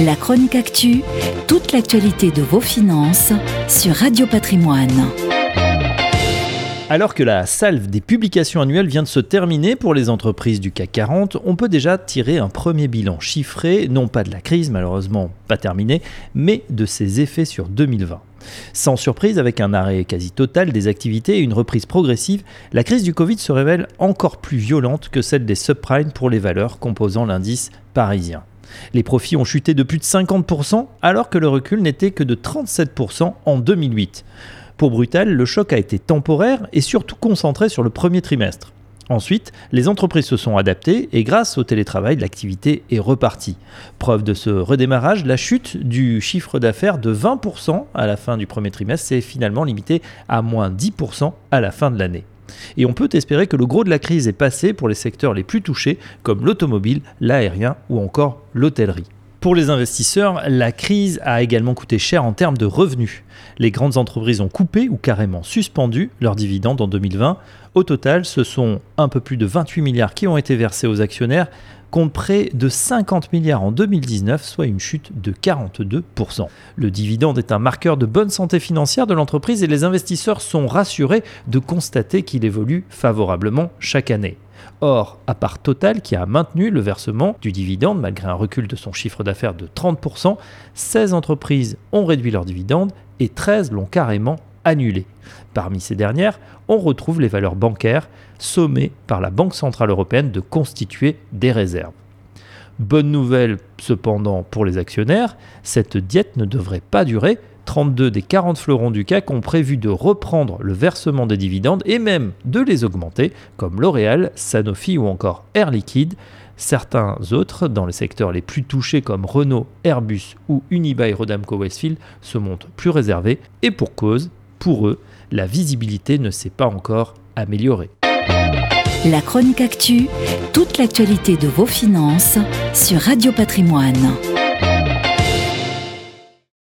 La chronique actu, toute l'actualité de vos finances sur Radio Patrimoine. Alors que la salve des publications annuelles vient de se terminer pour les entreprises du CAC 40, on peut déjà tirer un premier bilan chiffré, non pas de la crise malheureusement pas terminée, mais de ses effets sur 2020. Sans surprise, avec un arrêt quasi total des activités et une reprise progressive, la crise du Covid se révèle encore plus violente que celle des subprimes pour les valeurs composant l'indice parisien. Les profits ont chuté de plus de 50% alors que le recul n'était que de 37% en 2008. Pour Brutal, le choc a été temporaire et surtout concentré sur le premier trimestre. Ensuite, les entreprises se sont adaptées et grâce au télétravail, l'activité est repartie. Preuve de ce redémarrage, la chute du chiffre d'affaires de 20% à la fin du premier trimestre s'est finalement limitée à moins 10% à la fin de l'année. Et on peut espérer que le gros de la crise est passé pour les secteurs les plus touchés comme l'automobile, l'aérien ou encore l'hôtellerie. Pour les investisseurs, la crise a également coûté cher en termes de revenus. Les grandes entreprises ont coupé ou carrément suspendu leurs dividendes en 2020. Au total, ce sont un peu plus de 28 milliards qui ont été versés aux actionnaires, contre près de 50 milliards en 2019, soit une chute de 42%. Le dividende est un marqueur de bonne santé financière de l'entreprise et les investisseurs sont rassurés de constater qu'il évolue favorablement chaque année. Or, à part Total qui a maintenu le versement du dividende malgré un recul de son chiffre d'affaires de 30%, 16 entreprises ont réduit leur dividende et 13 l'ont carrément annulé. Parmi ces dernières, on retrouve les valeurs bancaires sommées par la Banque Centrale Européenne de constituer des réserves. Bonne nouvelle cependant pour les actionnaires, cette diète ne devrait pas durer 32 des 40 fleurons du CAC ont prévu de reprendre le versement des dividendes et même de les augmenter, comme L'Oréal, Sanofi ou encore Air Liquide. Certains autres, dans les secteurs les plus touchés comme Renault, Airbus ou Unibail Rodamco Westfield, se montrent plus réservés et pour cause, pour eux, la visibilité ne s'est pas encore améliorée. La chronique actu, toute l'actualité de vos finances sur Radio Patrimoine.